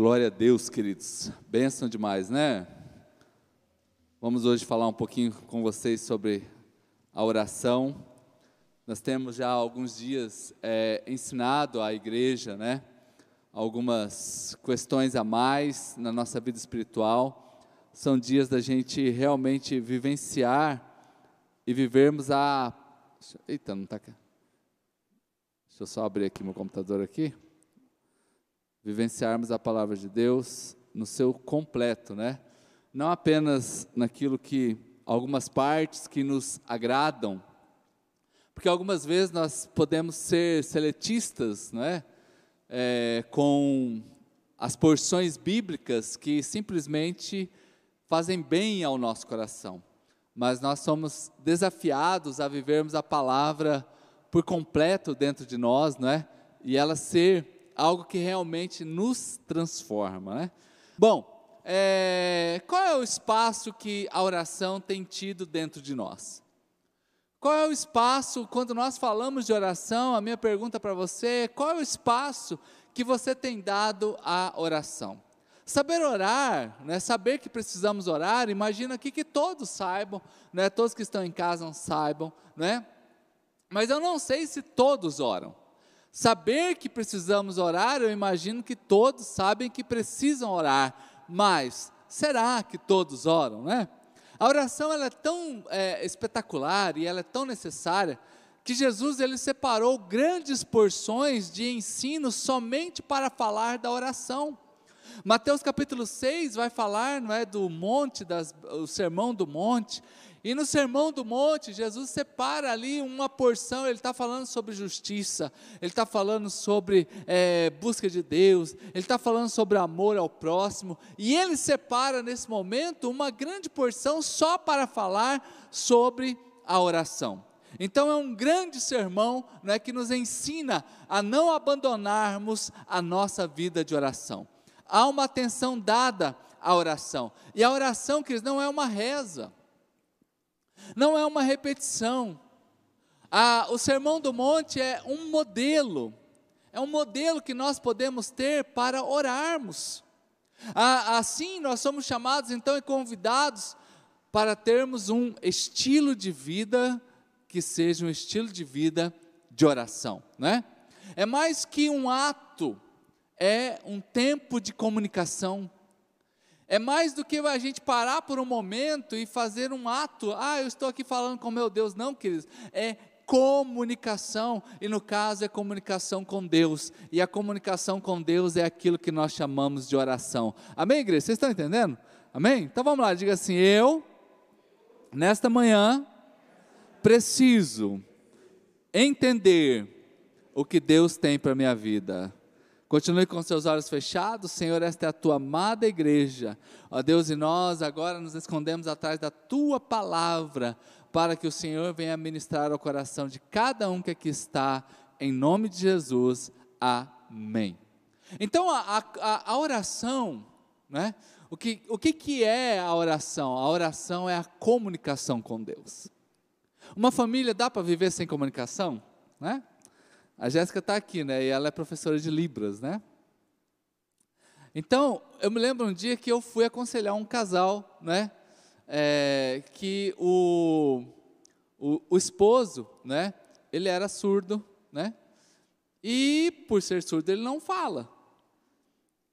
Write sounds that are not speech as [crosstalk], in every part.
Glória a Deus, queridos. Bênção demais, né? Vamos hoje falar um pouquinho com vocês sobre a oração. Nós temos já alguns dias é, ensinado à igreja, né? Algumas questões a mais na nossa vida espiritual. São dias da gente realmente vivenciar e vivermos a. Eita, não está aqui. Deixa eu só abrir aqui meu computador aqui vivenciarmos a palavra de Deus no seu completo, né? Não apenas naquilo que algumas partes que nos agradam, porque algumas vezes nós podemos ser seletistas, não é? é com as porções bíblicas que simplesmente fazem bem ao nosso coração, mas nós somos desafiados a vivermos a palavra por completo dentro de nós, não é? E ela ser algo que realmente nos transforma. Né? Bom, é, qual é o espaço que a oração tem tido dentro de nós? Qual é o espaço, quando nós falamos de oração, a minha pergunta para você é: qual é o espaço que você tem dado à oração? Saber orar, né, saber que precisamos orar, imagina aqui que todos saibam, né, todos que estão em casa saibam, né? mas eu não sei se todos oram. Saber que precisamos orar, eu imagino que todos sabem que precisam orar, mas será que todos oram, né? A oração ela é tão é, espetacular e ela é tão necessária que Jesus ele separou grandes porções de ensino somente para falar da oração. Mateus capítulo 6 vai falar, não é, do monte das, o sermão do monte, e no Sermão do Monte, Jesus separa ali uma porção, ele está falando sobre justiça, ele está falando sobre é, busca de Deus, ele está falando sobre amor ao próximo, e ele separa nesse momento uma grande porção só para falar sobre a oração. Então é um grande sermão né, que nos ensina a não abandonarmos a nossa vida de oração. Há uma atenção dada à oração, e a oração, que não é uma reza não é uma repetição. O Sermão do Monte é um modelo, é um modelo que nós podemos ter para orarmos. Assim, nós somos chamados então e convidados para termos um estilo de vida que seja um estilo de vida de oração, né? É mais que um ato, é um tempo de comunicação é mais do que a gente parar por um momento e fazer um ato. Ah, eu estou aqui falando com meu Deus. Não, queridos. É comunicação. E no caso é comunicação com Deus. E a comunicação com Deus é aquilo que nós chamamos de oração. Amém, igreja? Vocês estão entendendo? Amém? Então vamos lá, diga assim: eu, nesta manhã, preciso entender o que Deus tem para a minha vida. Continue com seus olhos fechados, Senhor, esta é a tua amada igreja. Ó Deus, e nós agora nos escondemos atrás da tua palavra, para que o Senhor venha ministrar ao coração de cada um que aqui está, em nome de Jesus. Amém. Então, a, a, a oração, né? O que, o que, que é a oração? A oração é a comunicação com Deus. Uma família dá para viver sem comunicação? Né? A Jéssica está aqui, né? E ela é professora de Libras, né? Então, eu me lembro um dia que eu fui aconselhar um casal, né? É, que o, o, o, esposo, né? Ele era surdo, né? E por ser surdo ele não fala.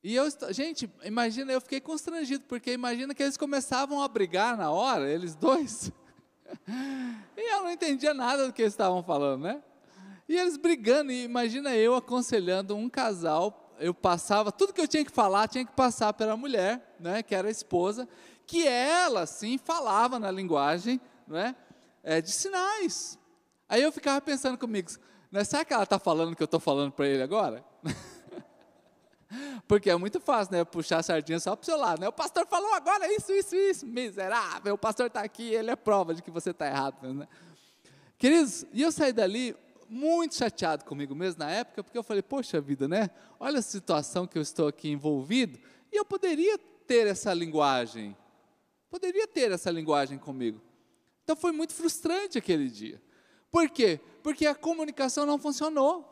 E eu, gente, imagina, eu fiquei constrangido porque imagina que eles começavam a brigar na hora, eles dois. [laughs] e eu não entendia nada do que eles estavam falando, né? E eles brigando, e imagina eu aconselhando um casal, eu passava, tudo que eu tinha que falar, tinha que passar pela mulher, né, que era a esposa, que ela, sim, falava na linguagem né, é, de sinais. Aí eu ficava pensando comigo, né, será que ela está falando o que eu estou falando para ele agora? [laughs] Porque é muito fácil, né? Puxar a sardinha só para o seu lado, né? O pastor falou agora isso, isso, isso, miserável. O pastor está aqui, ele é prova de que você está errado, né? Queridos, e eu saí dali muito chateado comigo mesmo na época, porque eu falei, poxa vida, né? Olha a situação que eu estou aqui envolvido, e eu poderia ter essa linguagem, poderia ter essa linguagem comigo. Então foi muito frustrante aquele dia. Por quê? Porque a comunicação não funcionou.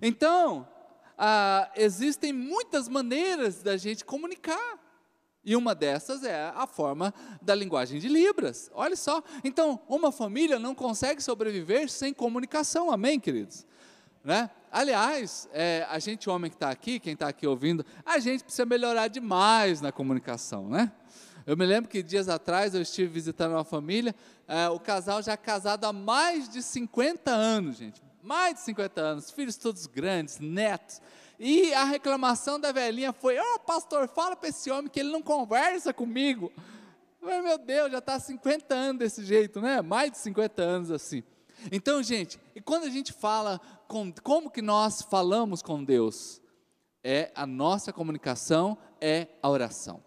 Então, ah, existem muitas maneiras da gente comunicar. E uma dessas é a forma da linguagem de Libras. Olha só. Então, uma família não consegue sobreviver sem comunicação. Amém, queridos? Né? Aliás, é, a gente, homem que está aqui, quem está aqui ouvindo, a gente precisa melhorar demais na comunicação, né? Eu me lembro que dias atrás eu estive visitando uma família, é, o casal já casado há mais de 50 anos, gente. Mais de 50 anos, filhos todos grandes, netos. E a reclamação da velhinha foi: Ô oh, pastor, fala para esse homem que ele não conversa comigo. Mas, meu Deus, já está 50 anos desse jeito, né? Mais de 50 anos assim. Então, gente, e quando a gente fala, com, como que nós falamos com Deus? É a nossa comunicação, é a oração.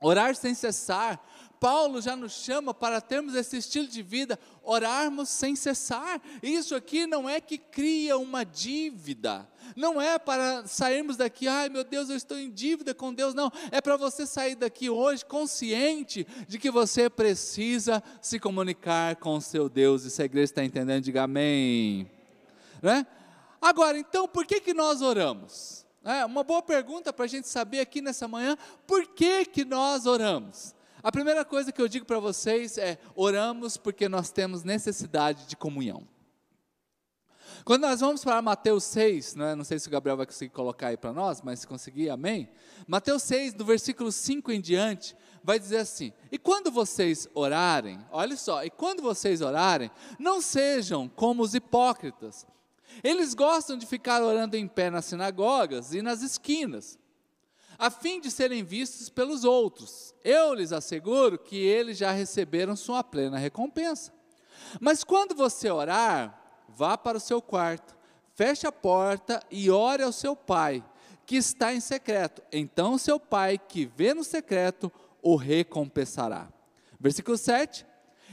Orar sem cessar. Paulo já nos chama para termos esse estilo de vida, orarmos sem cessar. Isso aqui não é que cria uma dívida, não é para sairmos daqui, ai meu Deus, eu estou em dívida com Deus, não. É para você sair daqui hoje consciente de que você precisa se comunicar com o seu Deus. E se a igreja está entendendo, diga amém. Né? Agora, então, por que, que nós oramos? É uma boa pergunta para a gente saber aqui nessa manhã, por que, que nós oramos? A primeira coisa que eu digo para vocês é: oramos porque nós temos necessidade de comunhão. Quando nós vamos para Mateus 6, não, é? não sei se o Gabriel vai conseguir colocar aí para nós, mas se conseguir, amém. Mateus 6, do versículo 5 em diante, vai dizer assim: E quando vocês orarem, olha só, e quando vocês orarem, não sejam como os hipócritas eles gostam de ficar orando em pé nas sinagogas e nas esquinas, a fim de serem vistos pelos outros. Eu lhes asseguro que eles já receberam sua plena recompensa. Mas quando você orar, vá para o seu quarto, feche a porta e ore ao seu pai, que está em secreto. Então seu pai, que vê no secreto, o recompensará. Versículo 7.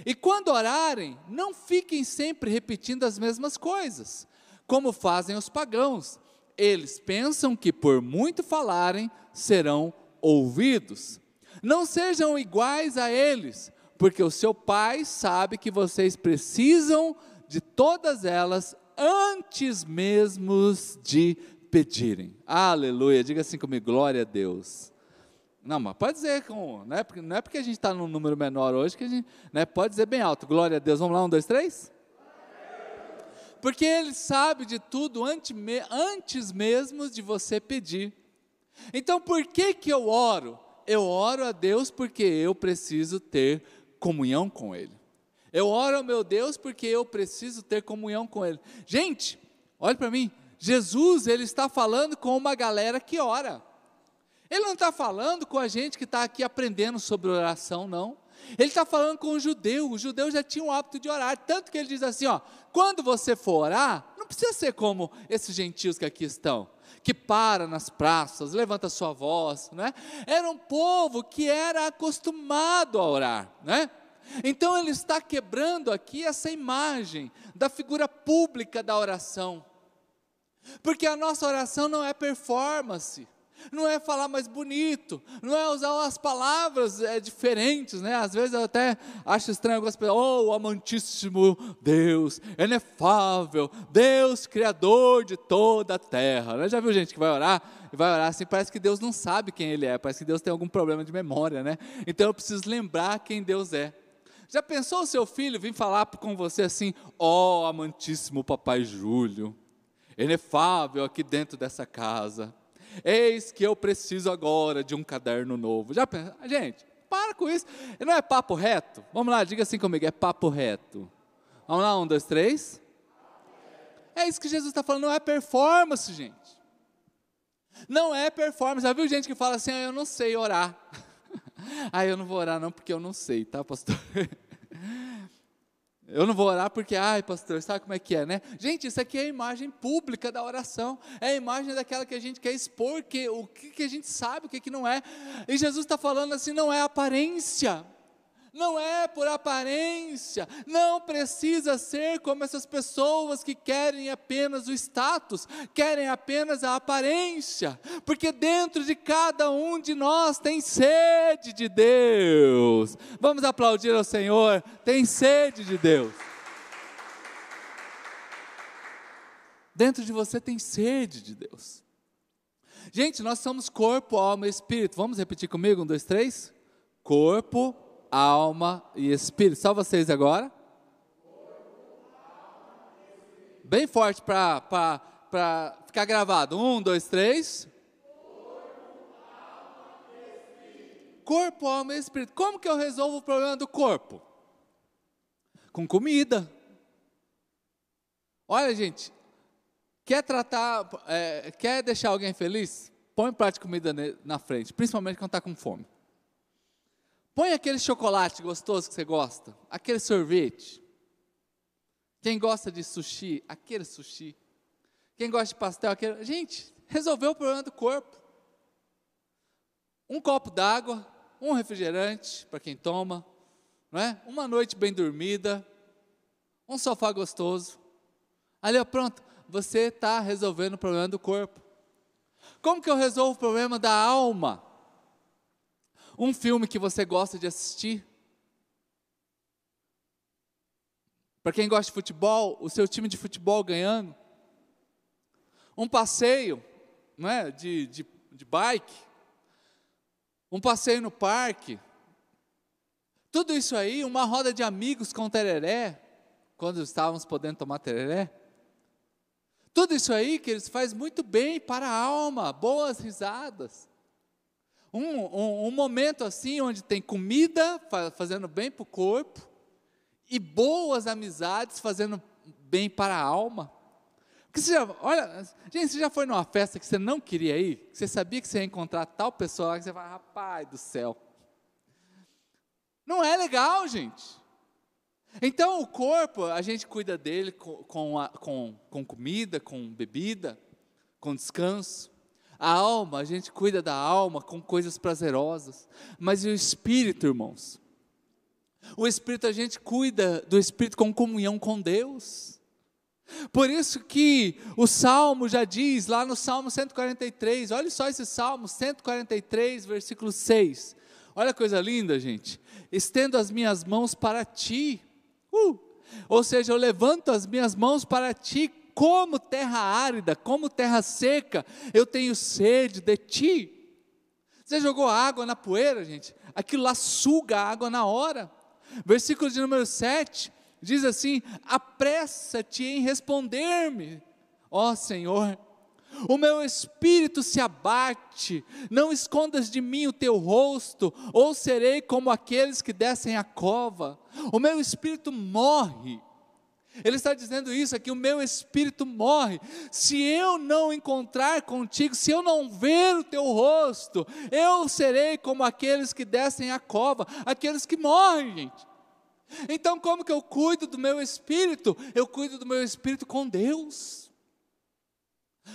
E quando orarem, não fiquem sempre repetindo as mesmas coisas como fazem os pagãos. Eles pensam que por muito falarem serão ouvidos. Não sejam iguais a eles, porque o seu pai sabe que vocês precisam de todas elas antes mesmo de pedirem. Aleluia, diga assim comigo, glória a Deus. Não, mas pode dizer, com, não, é porque, não é porque a gente está num número menor hoje que a gente, né, pode dizer bem alto, glória a Deus. Vamos lá, um, dois, três? porque Ele sabe de tudo antes mesmo de você pedir. Então, por que, que eu oro? Eu oro a Deus porque eu preciso ter comunhão com Ele. Eu oro ao meu Deus porque eu preciso ter comunhão com Ele. Gente, olhe para mim, Jesus, Ele está falando com uma galera que ora. Ele não está falando com a gente que está aqui aprendendo sobre oração, não. Ele está falando com o judeu, o judeu já tinha o hábito de orar, tanto que ele diz assim: ó, quando você for orar, não precisa ser como esses gentios que aqui estão, que para nas praças, levanta sua voz, né? Era um povo que era acostumado a orar, né? Então ele está quebrando aqui essa imagem da figura pública da oração. Porque a nossa oração não é performance não é falar mais bonito, não é usar as palavras é, diferentes, né? Às vezes eu até acho estranho algumas pessoas, oh, amantíssimo Deus, inefável, Deus criador de toda a terra. Né? Já viu gente que vai orar e vai orar assim, parece que Deus não sabe quem Ele é, parece que Deus tem algum problema de memória, né? Então eu preciso lembrar quem Deus é. Já pensou o seu filho vir falar com você assim, ó oh, amantíssimo papai Júlio, inefável aqui dentro dessa casa, Eis que eu preciso agora de um caderno novo. Já pensa, gente, para com isso. Não é papo reto? Vamos lá, diga assim comigo, é papo reto. Vamos lá, um, dois, três. É isso que Jesus está falando, não é performance, gente. Não é performance. Já viu gente que fala assim, ah, eu não sei orar. [laughs] ah, eu não vou orar não, porque eu não sei, tá, pastor? [laughs] Eu não vou orar porque, ai, pastor, sabe como é que é, né? Gente, isso aqui é a imagem pública da oração, é a imagem daquela que a gente quer expor, que, o que, que a gente sabe, o que, que não é. E Jesus está falando assim: não é aparência, não é por aparência, não precisa ser como essas pessoas que querem apenas o status, querem apenas a aparência, porque dentro de cada um de nós tem sede de Deus. Vamos aplaudir ao Senhor, tem sede de Deus. Dentro de você tem sede de Deus. Gente, nós somos corpo, alma e espírito. Vamos repetir comigo? Um, dois, três. Corpo, alma e espírito. Só vocês agora. Bem forte para ficar gravado. Um, dois, três. Corpo, alma e espírito. Como que eu resolvo o problema do corpo? Com comida. Olha, gente, quer tratar, é, quer deixar alguém feliz? Põe um prato de comida na frente, principalmente quando está com fome. Põe aquele chocolate gostoso que você gosta, aquele sorvete. Quem gosta de sushi, aquele sushi. Quem gosta de pastel, aquele. Gente, resolveu o problema do corpo. Um copo d'água, um refrigerante para quem toma, não é? Uma noite bem dormida, um sofá gostoso. Ali, ó, pronto, você está resolvendo o problema do corpo. Como que eu resolvo o problema da alma? Um filme que você gosta de assistir. Para quem gosta de futebol, o seu time de futebol ganhando. Um passeio não é? de, de, de bike. Um passeio no parque. Tudo isso aí, uma roda de amigos com tereré, quando estávamos podendo tomar tereré. Tudo isso aí que eles faz muito bem para a alma, boas risadas. Um, um, um momento assim, onde tem comida fazendo bem para o corpo, e boas amizades fazendo bem para a alma. Porque você já, olha, gente, você já foi numa festa que você não queria ir? Que você sabia que você ia encontrar tal pessoa lá que você fala, rapaz do céu. Não é legal, gente. Então, o corpo, a gente cuida dele com, com, a, com, com comida, com bebida, com descanso. A alma, a gente cuida da alma com coisas prazerosas. Mas e o espírito, irmãos? O espírito, a gente cuida do espírito com comunhão com Deus. Por isso que o Salmo já diz, lá no Salmo 143, olha só esse Salmo 143, versículo 6. Olha a coisa linda, gente. Estendo as minhas mãos para ti, Uh! Ou seja, eu levanto as minhas mãos para ti, como terra árida, como terra seca, eu tenho sede de ti. Você jogou água na poeira, gente? Aquilo lá suga a água na hora. Versículo de número 7 diz assim: Apressa-te em responder-me, ó Senhor, o meu espírito se abate, não escondas de mim o teu rosto, ou serei como aqueles que descem a cova. O meu espírito morre. Ele está dizendo isso aqui: o meu espírito morre. Se eu não encontrar contigo, se eu não ver o teu rosto, eu serei como aqueles que descem a cova, aqueles que morrem, gente. Então, como que eu cuido do meu espírito? Eu cuido do meu espírito com Deus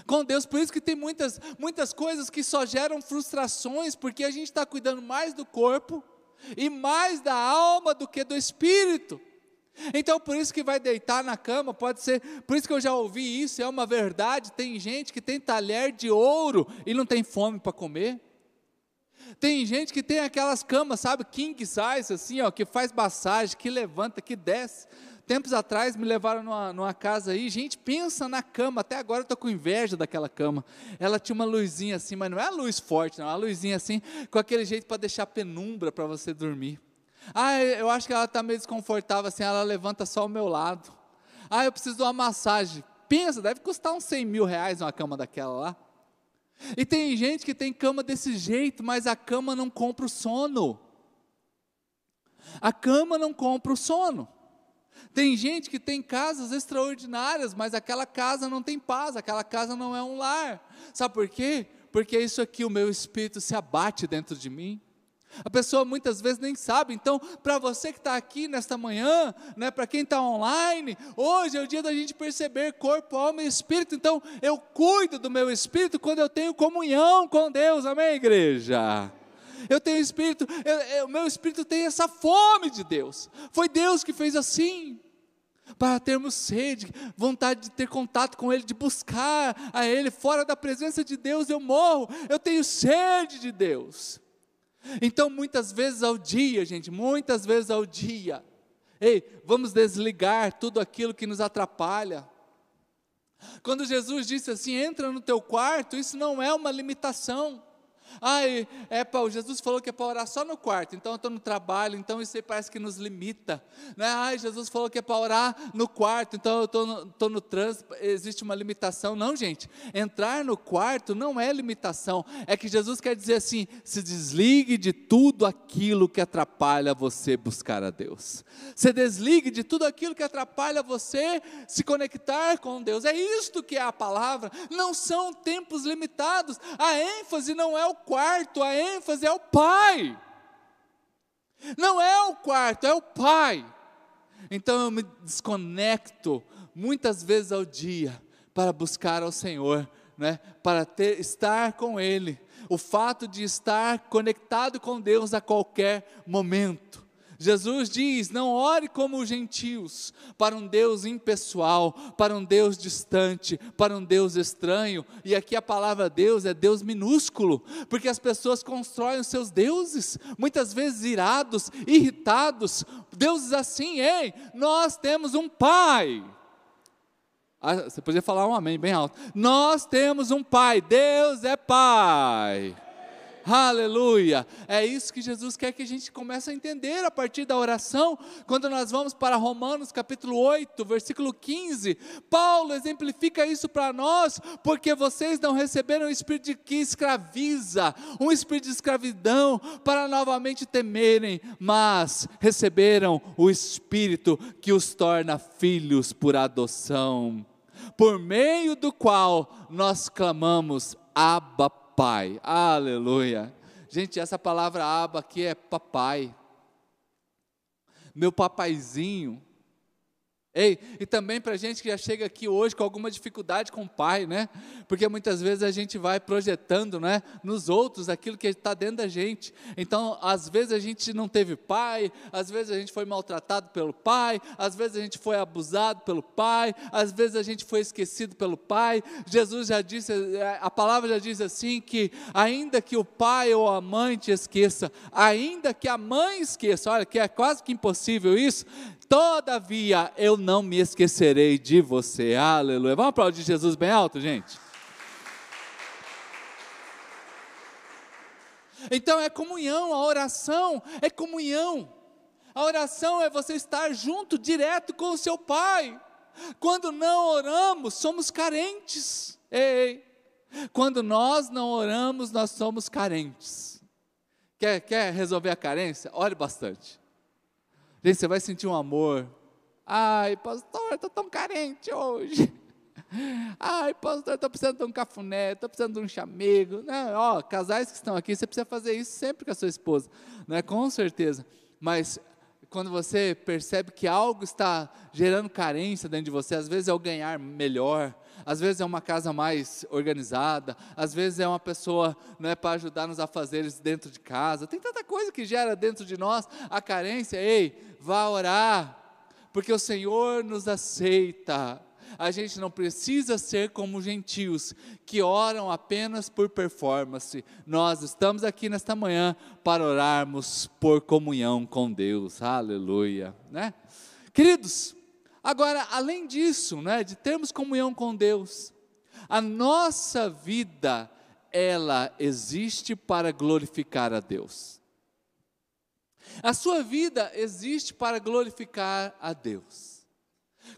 com Deus. Por isso que tem muitas, muitas coisas que só geram frustrações, porque a gente está cuidando mais do corpo e mais da alma do que do espírito. Então, por isso que vai deitar na cama, pode ser, por isso que eu já ouvi isso, é uma verdade. Tem gente que tem talher de ouro e não tem fome para comer. Tem gente que tem aquelas camas, sabe, king size, assim, ó, que faz massagem, que levanta, que desce. Tempos atrás me levaram numa, numa casa aí, gente, pensa na cama, até agora eu estou com inveja daquela cama. Ela tinha uma luzinha assim, mas não é a luz forte, não, é uma luzinha assim, com aquele jeito para deixar penumbra para você dormir. Ah, eu acho que ela está meio desconfortável assim, ela levanta só o meu lado. Ah, eu preciso de uma massagem. Pensa, deve custar uns 100 mil reais uma cama daquela lá. E tem gente que tem cama desse jeito, mas a cama não compra o sono. A cama não compra o sono. Tem gente que tem casas extraordinárias, mas aquela casa não tem paz, aquela casa não é um lar. Sabe por quê? Porque isso aqui, o meu espírito se abate dentro de mim. A pessoa muitas vezes nem sabe. Então, para você que está aqui nesta manhã, né, para quem está online, hoje é o dia da gente perceber corpo, alma e espírito. Então, eu cuido do meu espírito quando eu tenho comunhão com Deus. Amém, igreja? Eu tenho espírito, o meu espírito tem essa fome de Deus. Foi Deus que fez assim. Para termos sede, vontade de ter contato com Ele, de buscar a Ele, fora da presença de Deus eu morro, eu tenho sede de Deus. Então, muitas vezes ao dia, gente, muitas vezes ao dia, ei, vamos desligar tudo aquilo que nos atrapalha, Quando Jesus disse assim: entra no teu quarto, isso não é uma limitação. Ai, é para Jesus falou que é para orar só no quarto, então eu estou no trabalho, então isso aí parece que nos limita. Né? Ai, Jesus falou que é para orar no quarto, então eu estou no, tô no trânsito, existe uma limitação. Não, gente, entrar no quarto não é limitação, é que Jesus quer dizer assim: se desligue de tudo aquilo que atrapalha você buscar a Deus. Se desligue de tudo aquilo que atrapalha você se conectar com Deus. É isto que é a palavra. Não são tempos limitados. A ênfase não é o quarto, a ênfase é o Pai. Não é o quarto, é o Pai. Então eu me desconecto muitas vezes ao dia para buscar ao Senhor, né? para ter, estar com Ele. O fato de estar conectado com Deus a qualquer momento. Jesus diz: não ore como os gentios, para um Deus impessoal, para um Deus distante, para um Deus estranho. E aqui a palavra Deus é Deus minúsculo, porque as pessoas constroem os seus deuses, muitas vezes irados, irritados. Deuses assim, ei, nós temos um Pai. Ah, você podia falar um amém bem alto. Nós temos um Pai, Deus é Pai. Aleluia! É isso que Jesus quer que a gente comece a entender a partir da oração, quando nós vamos para Romanos capítulo 8, versículo 15. Paulo exemplifica isso para nós, porque vocês não receberam um espírito que escraviza, um espírito de escravidão, para novamente temerem, mas receberam o espírito que os torna filhos por adoção, por meio do qual nós clamamos Abba Pai. Aleluia. Gente, essa palavra aba aqui é papai. Meu papaizinho Ei, e também para a gente que já chega aqui hoje com alguma dificuldade com o pai, né? Porque muitas vezes a gente vai projetando, né, nos outros aquilo que está dentro da gente. Então, às vezes a gente não teve pai, às vezes a gente foi maltratado pelo pai, às vezes a gente foi abusado pelo pai, às vezes a gente foi esquecido pelo pai. Jesus já disse, a palavra já diz assim que ainda que o pai ou a mãe te esqueça, ainda que a mãe esqueça, olha que é quase que impossível isso, Todavia eu não me esquecerei de você. Aleluia. Vamos aplaudir Jesus bem alto, gente? Então é comunhão, a oração é comunhão. A oração é você estar junto, direto com o seu Pai. Quando não oramos, somos carentes. Ei, quando nós não oramos, nós somos carentes. Quer, quer resolver a carência? Ore bastante. Gente, você vai sentir um amor. Ai, pastor, estou tão carente hoje. [laughs] Ai, pastor, estou precisando de um cafuné, estou precisando de um chamego. Não, ó, casais que estão aqui, você precisa fazer isso sempre com a sua esposa, né? com certeza. Mas quando você percebe que algo está gerando carência dentro de você, às vezes é o ganhar melhor, às vezes é uma casa mais organizada, às vezes é uma pessoa né, para ajudar nos afazeres dentro de casa. Tem tanta coisa que gera dentro de nós a carência. Ei, vá orar, porque o Senhor nos aceita. A gente não precisa ser como gentios que oram apenas por performance. Nós estamos aqui nesta manhã para orarmos por comunhão com Deus. Aleluia, né? Queridos, Agora, além disso, né, de termos comunhão com Deus, a nossa vida, ela existe para glorificar a Deus. A sua vida existe para glorificar a Deus.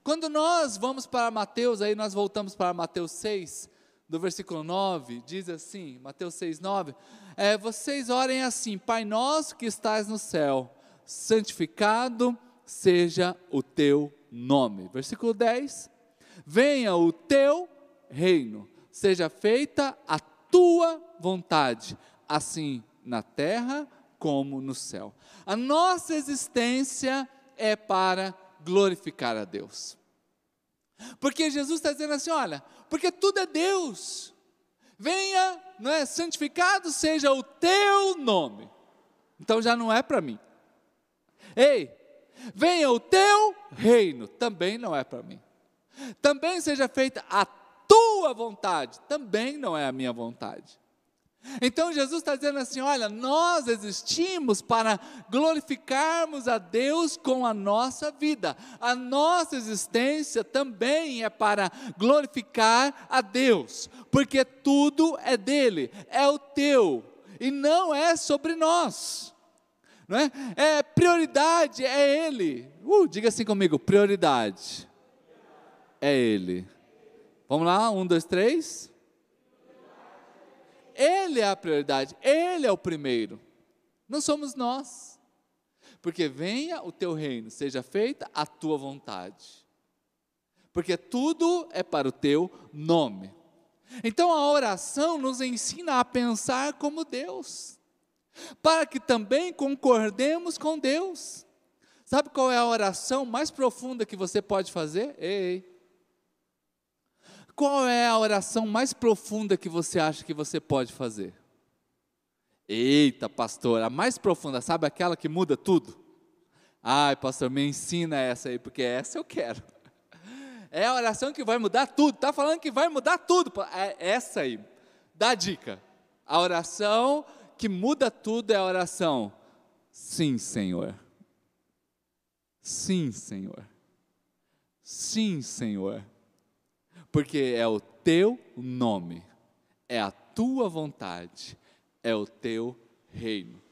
Quando nós vamos para Mateus, aí nós voltamos para Mateus 6, do versículo 9, diz assim, Mateus 6, 9, é, vocês orem assim, Pai nosso que estás no céu, santificado seja o teu nome. Versículo 10: Venha o teu reino, seja feita a tua vontade, assim na terra como no céu. A nossa existência é para glorificar a Deus. Porque Jesus está dizendo assim: olha, porque tudo é Deus. Venha, não é? Santificado seja o teu nome. Então já não é para mim. Ei, venha o teu reino, também não é para mim. Também seja feita a tua vontade, também não é a minha vontade. Então Jesus está dizendo assim: olha, nós existimos para glorificarmos a Deus com a nossa vida. A nossa existência também é para glorificar a Deus, porque tudo é dele, é o teu, e não é sobre nós. Não é? é prioridade, é Ele. Uh, diga assim comigo: prioridade. É Ele. Vamos lá, um, dois, três. Ele é a prioridade, Ele é o primeiro, não somos nós. Porque venha o teu reino, seja feita a tua vontade. Porque tudo é para o teu nome. Então a oração nos ensina a pensar como Deus, para que também concordemos com Deus. Sabe qual é a oração mais profunda que você pode fazer? Ei, qual é a oração mais profunda que você acha que você pode fazer? Eita, pastor, a mais profunda, sabe aquela que muda tudo? Ai, pastor, me ensina essa aí, porque essa eu quero. É a oração que vai mudar tudo. Está falando que vai mudar tudo. É essa aí. Dá dica. A oração que muda tudo é a oração. Sim, Senhor. Sim, Senhor. Sim, Senhor porque é o teu nome, é a tua vontade, é o teu reino.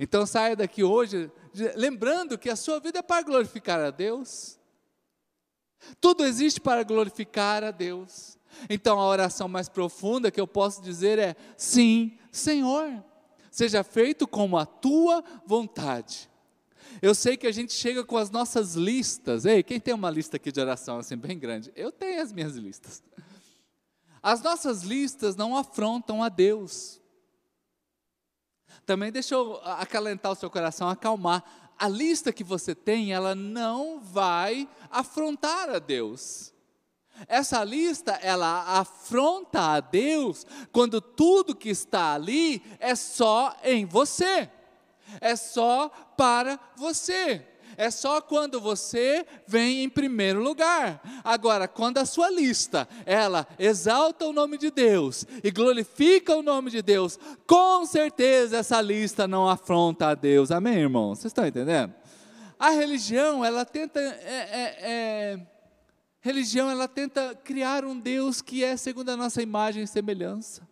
Então saia daqui hoje lembrando que a sua vida é para glorificar a Deus. Tudo existe para glorificar a Deus. Então a oração mais profunda que eu posso dizer é: sim, Senhor, seja feito como a tua vontade. Eu sei que a gente chega com as nossas listas. Ei, quem tem uma lista aqui de oração assim bem grande? Eu tenho as minhas listas. As nossas listas não afrontam a Deus. Também deixa eu acalentar o seu coração, acalmar. A lista que você tem, ela não vai afrontar a Deus. Essa lista, ela afronta a Deus quando tudo que está ali é só em você é só para você. É só quando você vem em primeiro lugar. Agora, quando a sua lista, ela exalta o nome de Deus e glorifica o nome de Deus, com certeza essa lista não afronta a Deus. Amém, irmãos? Vocês estão entendendo? A religião, ela tenta. É, é, é, religião, ela tenta criar um Deus que é segundo a nossa imagem e semelhança.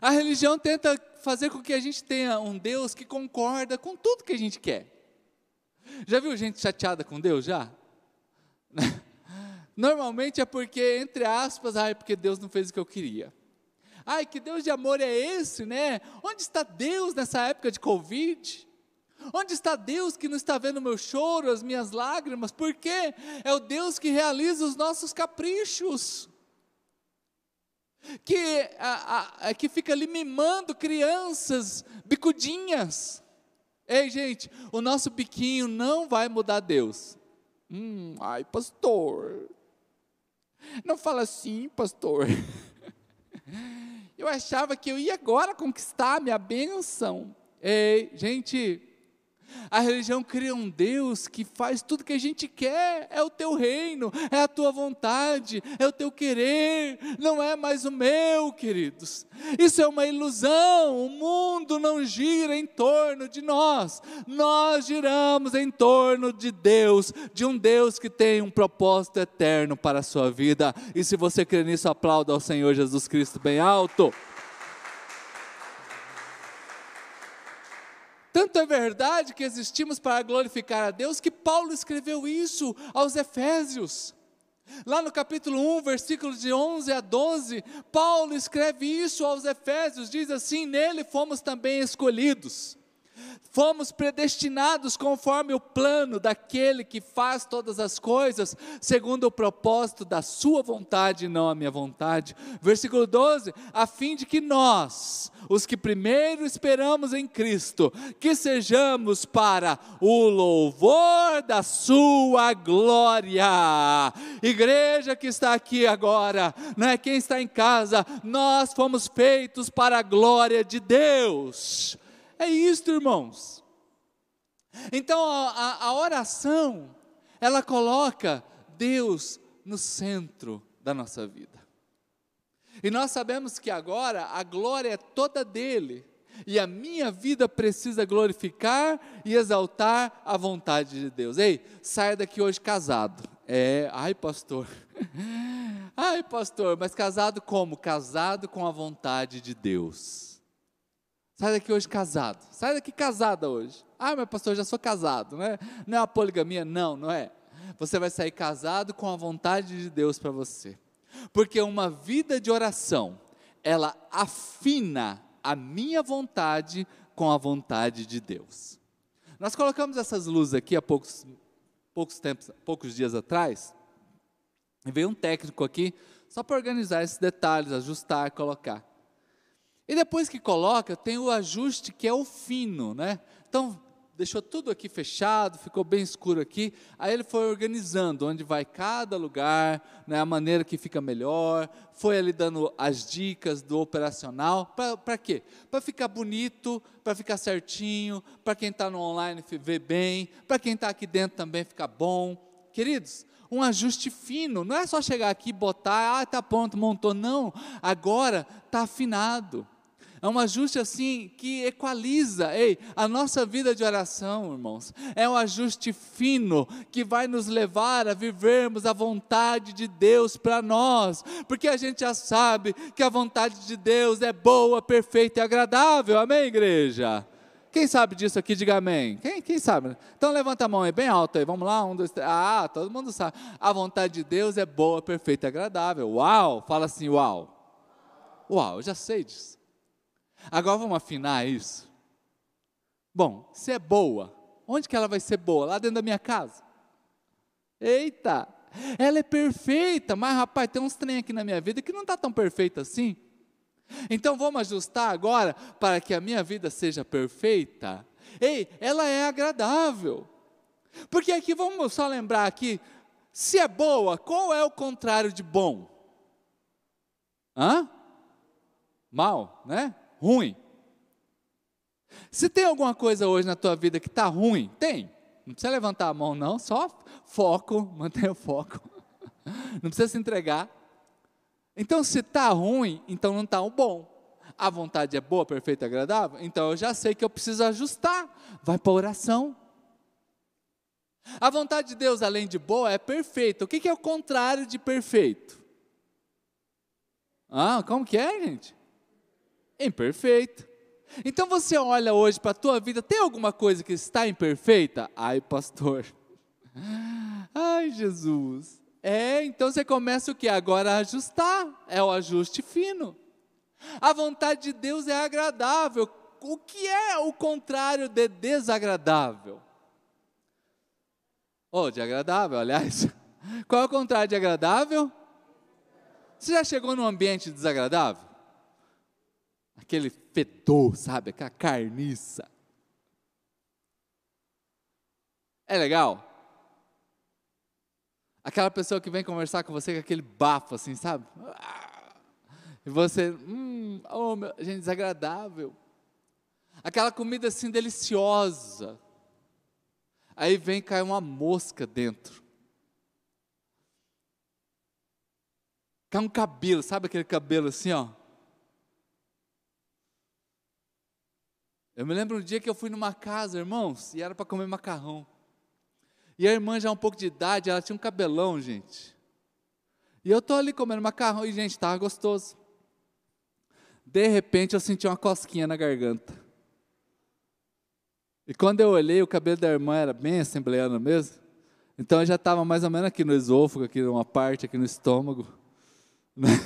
A religião tenta fazer com que a gente tenha um Deus que concorda com tudo que a gente quer. Já viu gente chateada com Deus já? [laughs] Normalmente é porque, entre aspas, é porque Deus não fez o que eu queria. Ai, que Deus de amor é esse, né? Onde está Deus nessa época de Covid? Onde está Deus que não está vendo o meu choro, as minhas lágrimas? Por quê? É o Deus que realiza os nossos caprichos que, a, a, que fica ali mimando crianças bicudinhas. Ei, gente, o nosso biquinho não vai mudar Deus. Hum, ai, pastor. Não fala assim, pastor. [laughs] Eu achava que eu ia agora conquistar a minha bênção. Ei, gente, a religião cria um Deus que faz tudo que a gente quer, é o teu reino, é a tua vontade, é o teu querer, não é mais o meu, queridos. Isso é uma ilusão, o mundo não gira em torno de nós, nós giramos em torno de Deus, de um Deus que tem um propósito eterno para a sua vida. E se você crê nisso, aplauda ao Senhor Jesus Cristo bem alto. Tanto é verdade que existimos para glorificar a Deus que Paulo escreveu isso aos Efésios. Lá no capítulo 1, versículos de 11 a 12, Paulo escreve isso aos Efésios, diz assim: Nele fomos também escolhidos Fomos predestinados conforme o plano daquele que faz todas as coisas, segundo o propósito da Sua vontade e não a minha vontade. Versículo 12: a fim de que nós, os que primeiro esperamos em Cristo, que sejamos para o louvor da Sua glória. Igreja que está aqui agora, não é quem está em casa, nós fomos feitos para a glória de Deus. É isto, irmãos. Então a, a oração, ela coloca Deus no centro da nossa vida. E nós sabemos que agora a glória é toda dele. E a minha vida precisa glorificar e exaltar a vontade de Deus. Ei, saia daqui hoje casado. É, ai, pastor. [laughs] Ai, pastor, mas casado como? Casado com a vontade de Deus. Sai daqui hoje casado. Sai daqui casada hoje. Ah, mas pastor, já sou casado, né? Não é uma poligamia? Não, não é. Você vai sair casado com a vontade de Deus para você. Porque uma vida de oração, ela afina a minha vontade com a vontade de Deus. Nós colocamos essas luzes aqui há poucos, poucos, tempos, poucos dias atrás, e veio um técnico aqui só para organizar esses detalhes, ajustar, colocar. E depois que coloca, tem o ajuste que é o fino, né? Então, deixou tudo aqui fechado, ficou bem escuro aqui. Aí ele foi organizando onde vai cada lugar, né, a maneira que fica melhor. Foi ali dando as dicas do operacional. Para quê? Para ficar bonito, para ficar certinho, para quem está no online ver bem, para quem está aqui dentro também ficar bom. Queridos, um ajuste fino, não é só chegar aqui e botar, ah, está pronto, montou. Não, agora está afinado. É um ajuste assim que equaliza. Ei, a nossa vida de oração, irmãos, é um ajuste fino que vai nos levar a vivermos a vontade de Deus para nós, porque a gente já sabe que a vontade de Deus é boa, perfeita e agradável. Amém, igreja? Quem sabe disso aqui, diga amém. Quem, quem sabe? Então levanta a mão aí, bem alto aí. Vamos lá, um, dois, três. Ah, todo mundo sabe. A vontade de Deus é boa, perfeita e agradável. Uau! Fala assim, uau. Uau, eu já sei disso. Agora vamos afinar isso. Bom, se é boa, onde que ela vai ser boa? Lá dentro da minha casa. Eita, ela é perfeita, mas rapaz, tem uns trem aqui na minha vida que não está tão perfeita assim. Então vamos ajustar agora para que a minha vida seja perfeita. Ei, ela é agradável. Porque aqui vamos só lembrar aqui, se é boa, qual é o contrário de bom? Hã? Mal, né? Ruim. Se tem alguma coisa hoje na tua vida que está ruim, tem. Não precisa levantar a mão, não, só foco, [laughs] mantenha o foco. Não precisa se entregar. Então, se está ruim, então não está um bom. A vontade é boa, perfeita, agradável? Então eu já sei que eu preciso ajustar. Vai para a oração. A vontade de Deus, além de boa, é perfeita. O que, que é o contrário de perfeito? Ah, como que é, gente? Imperfeito. Então você olha hoje para a tua vida, tem alguma coisa que está imperfeita? Ai, pastor. [laughs] Ai, Jesus. É, então você começa o que? Agora a ajustar. É o ajuste fino. A vontade de Deus é agradável. O que é o contrário de desagradável? Oh, de agradável, aliás. [laughs] Qual é o contrário de agradável? Você já chegou num ambiente desagradável? Aquele fedor, sabe? Aquela carniça. É legal? Aquela pessoa que vem conversar com você com aquele bafo assim, sabe? E você, hum, oh, meu, gente, desagradável. Aquela comida assim deliciosa. Aí vem cai uma mosca dentro. Cai um cabelo, sabe aquele cabelo assim, ó? Eu me lembro um dia que eu fui numa casa, irmãos, e era para comer macarrão. E a irmã já um pouco de idade, ela tinha um cabelão, gente. E eu estou ali comendo macarrão e, gente, estava gostoso. De repente eu senti uma cosquinha na garganta. E quando eu olhei, o cabelo da irmã era bem assembleano mesmo. Então eu já estava mais ou menos aqui no esôfago, aqui numa parte, aqui no estômago. Né? [laughs]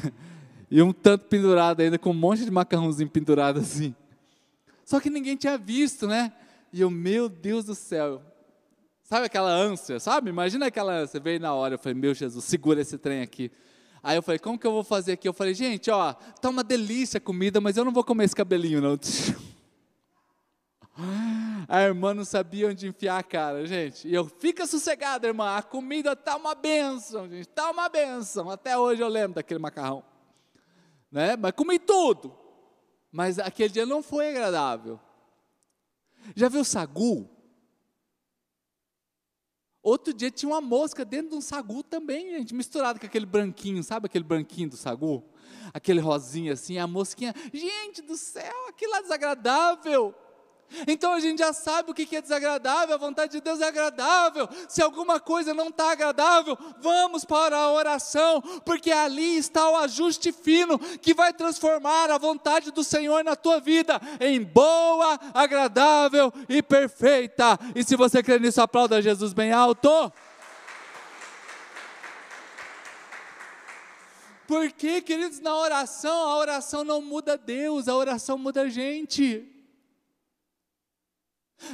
E um tanto pendurado ainda, com um monte de macarrãozinho pendurado assim. Só que ninguém tinha visto, né? E eu, meu Deus do céu. Sabe aquela ânsia, sabe? Imagina aquela ânsia. Veio na hora, eu falei, meu Jesus, segura esse trem aqui. Aí eu falei, como que eu vou fazer aqui? Eu falei, gente, ó, tá uma delícia a comida, mas eu não vou comer esse cabelinho, não. [laughs] A irmã não sabia onde enfiar a cara, gente. E eu, fica sossegada, irmã, a comida tá uma benção, gente, tá uma benção. Até hoje eu lembro daquele macarrão. Né? Mas comi tudo mas aquele dia não foi agradável. Já viu sagu? Outro dia tinha uma mosca dentro de um sagu também, gente, misturado com aquele branquinho, sabe aquele branquinho do sagu? Aquele rosinha assim, a mosquinha. Gente do céu, aquilo é desagradável. Então a gente já sabe o que é desagradável, a vontade de Deus é agradável. Se alguma coisa não está agradável, vamos para a oração, porque ali está o ajuste fino que vai transformar a vontade do Senhor na tua vida em boa, agradável e perfeita. E se você crê nisso, aplauda Jesus bem alto. Porque, queridos, na oração, a oração não muda Deus, a oração muda a gente.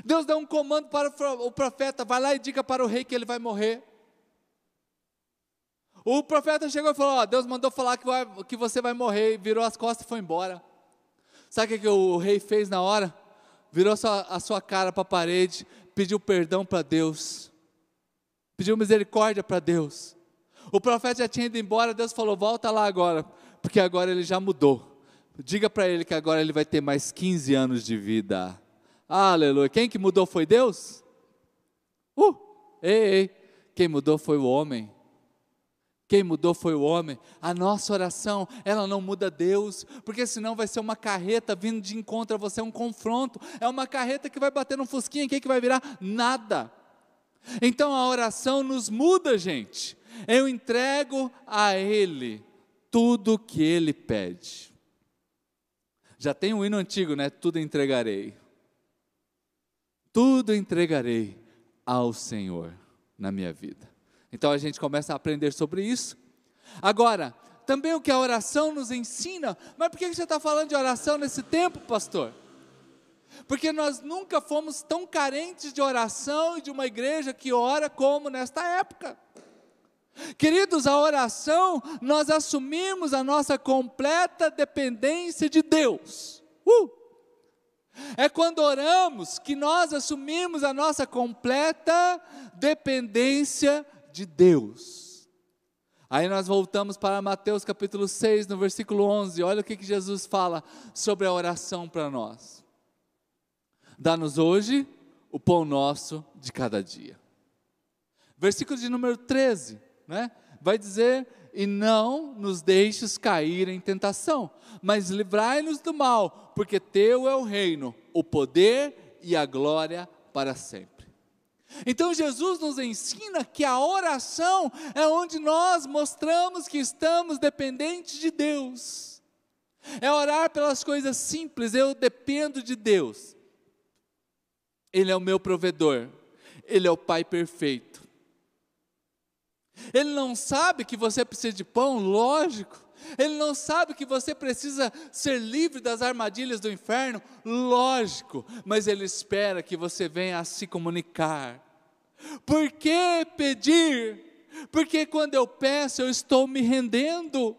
Deus dá um comando para o profeta: vai lá e diga para o rei que ele vai morrer. O profeta chegou e falou: Deus mandou falar que, vai, que você vai morrer, virou as costas e foi embora. Sabe o que, o rei fez na hora? Virou sua, a sua cara para a parede, pediu perdão para Deus, pediu misericórdia para Deus. O profeta já tinha ido embora, Deus falou: volta lá agora, porque agora ele já mudou. Diga para ele que agora ele vai ter mais 15 anos de vida. Aleluia. Quem que mudou foi Deus? Uh, ei, ei. Quem mudou foi o homem. Quem mudou foi o homem. A nossa oração, ela não muda Deus, porque senão vai ser uma carreta vindo de encontro a você, um confronto. É uma carreta que vai bater no fusquinha, quem que vai virar? Nada. Então a oração nos muda, gente. Eu entrego a Ele tudo que Ele pede. Já tem um hino antigo, né? Tudo entregarei tudo entregarei ao Senhor na minha vida. Então a gente começa a aprender sobre isso. Agora, também o que a oração nos ensina, mas por que você está falando de oração nesse tempo, pastor? Porque nós nunca fomos tão carentes de oração e de uma igreja que ora como nesta época. Queridos, a oração, nós assumimos a nossa completa dependência de Deus. Uh! É quando oramos que nós assumimos a nossa completa dependência de Deus. Aí nós voltamos para Mateus capítulo 6, no versículo 11. Olha o que, que Jesus fala sobre a oração para nós. Dá-nos hoje o pão nosso de cada dia. Versículo de número 13, né? Vai dizer e não nos deixes cair em tentação, mas livrai-nos do mal, porque teu é o reino, o poder e a glória para sempre. Então Jesus nos ensina que a oração é onde nós mostramos que estamos dependentes de Deus. É orar pelas coisas simples, eu dependo de Deus. Ele é o meu provedor, Ele é o Pai perfeito. Ele não sabe que você precisa de pão, lógico. Ele não sabe que você precisa ser livre das armadilhas do inferno, lógico. Mas ele espera que você venha a se comunicar. Por que pedir? Porque quando eu peço, eu estou me rendendo.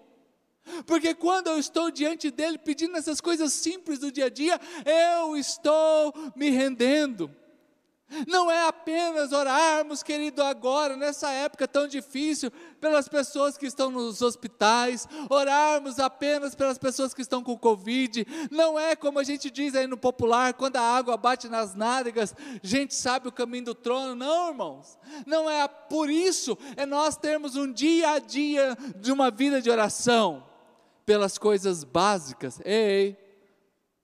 Porque quando eu estou diante dele pedindo essas coisas simples do dia a dia, eu estou me rendendo. Não é apenas orarmos, querido, agora, nessa época tão difícil, pelas pessoas que estão nos hospitais, orarmos apenas pelas pessoas que estão com Covid. Não é como a gente diz aí no popular, quando a água bate nas nádegas, gente sabe o caminho do trono. Não, irmãos. Não é por isso, é nós termos um dia a dia de uma vida de oração, pelas coisas básicas. Ei,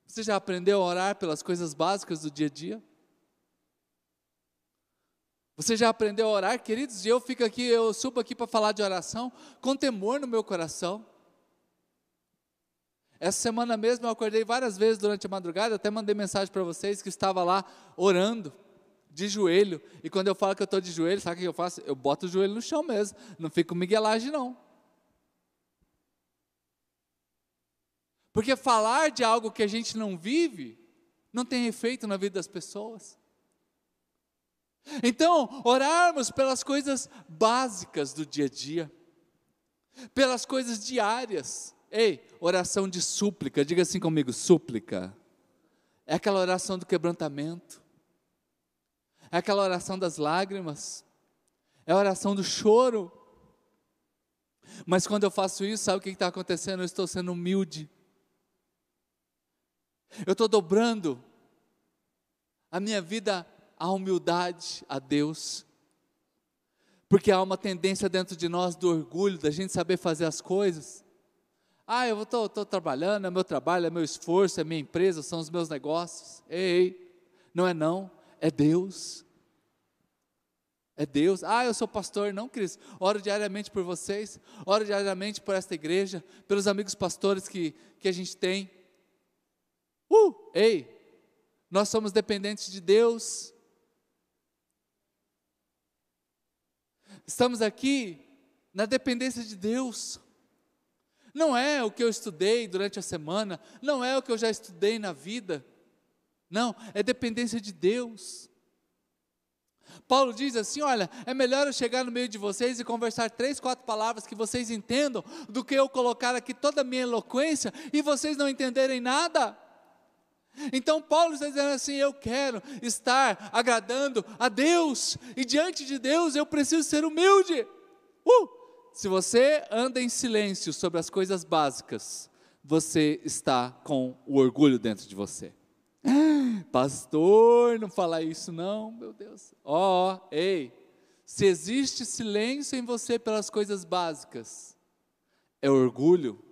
você já aprendeu a orar pelas coisas básicas do dia a dia? Você já aprendeu a orar, queridos? E eu fico aqui, eu subo aqui para falar de oração com temor no meu coração. Essa semana mesmo eu acordei várias vezes durante a madrugada, até mandei mensagem para vocês que estava lá orando, de joelho. E quando eu falo que eu estou de joelho, sabe o que eu faço? Eu boto o joelho no chão mesmo, não fico miguelagem não. Porque falar de algo que a gente não vive, não tem efeito na vida das pessoas. Então, orarmos pelas coisas básicas do dia a dia, pelas coisas diárias. Ei, oração de súplica, diga assim comigo: súplica. É aquela oração do quebrantamento, é aquela oração das lágrimas, é a oração do choro. Mas quando eu faço isso, sabe o que está acontecendo? Eu estou sendo humilde, eu estou dobrando a minha vida a humildade a Deus. Porque há uma tendência dentro de nós do orgulho, da gente saber fazer as coisas. Ah, eu estou trabalhando, é meu trabalho, é meu esforço, é minha empresa, são os meus negócios. Ei, não é não, é Deus. É Deus. Ah, eu sou pastor. Não, Cris. Oro diariamente por vocês. Oro diariamente por esta igreja, pelos amigos pastores que, que a gente tem. Uh, ei, nós somos dependentes de Deus. Estamos aqui na dependência de Deus. Não é o que eu estudei durante a semana, não é o que eu já estudei na vida. Não, é dependência de Deus. Paulo diz assim: olha, é melhor eu chegar no meio de vocês e conversar três, quatro palavras que vocês entendam, do que eu colocar aqui toda a minha eloquência e vocês não entenderem nada. Então Paulo está dizendo assim: eu quero estar agradando a Deus, e diante de Deus eu preciso ser humilde. Uh! Se você anda em silêncio sobre as coisas básicas, você está com o orgulho dentro de você. [gasps] Pastor, não fala isso não, meu Deus. Ó, oh, ei, se existe silêncio em você pelas coisas básicas, é orgulho.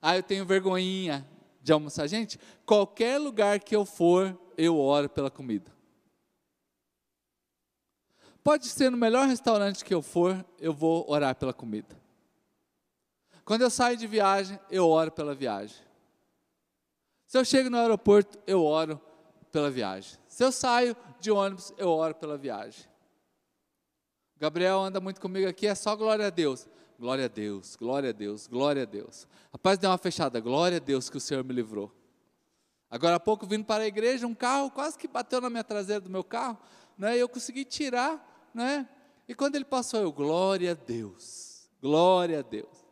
Ah, eu tenho vergonhinha de almoçar. Gente, qualquer lugar que eu for, eu oro pela comida. Pode ser no melhor restaurante que eu for, eu vou orar pela comida. Quando eu saio de viagem, eu oro pela viagem. Se eu chego no aeroporto, eu oro pela viagem. Se eu saio de ônibus, eu oro pela viagem. Gabriel anda muito comigo aqui, é só glória a Deus. Glória a Deus, glória a Deus, glória a Deus. Rapaz, deu uma fechada, glória a Deus que o Senhor me livrou. Agora há pouco, vindo para a igreja, um carro quase que bateu na minha traseira do meu carro, né, e eu consegui tirar, né, e quando ele passou, eu, glória a Deus, glória a Deus.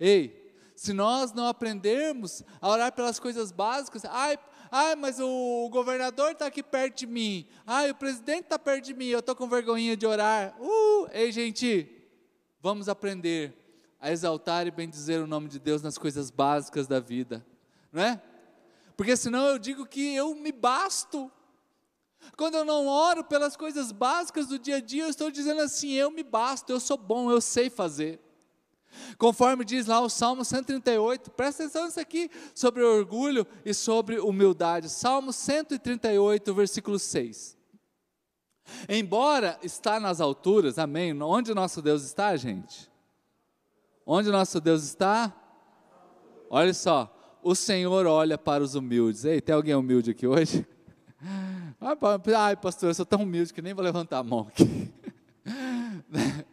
Ei, se nós não aprendermos a orar pelas coisas básicas, ai, ai mas o governador está aqui perto de mim, ai, o presidente está perto de mim, eu estou com vergonhinha de orar. Uh, ei, gente, vamos aprender a exaltar e bendizer o nome de Deus nas coisas básicas da vida, não é? Porque senão eu digo que eu me basto. Quando eu não oro pelas coisas básicas do dia a dia, eu estou dizendo assim: eu me basto, eu sou bom, eu sei fazer. Conforme diz lá o Salmo 138, presta atenção nisso aqui, sobre orgulho e sobre humildade. Salmo 138, versículo 6. Embora está nas alturas, amém? Onde nosso Deus está, gente? Onde nosso Deus está? Olha só, o Senhor olha para os humildes. Ei, tem alguém humilde aqui hoje? [laughs] Ai, pastor, eu sou tão humilde que nem vou levantar a mão aqui. [laughs]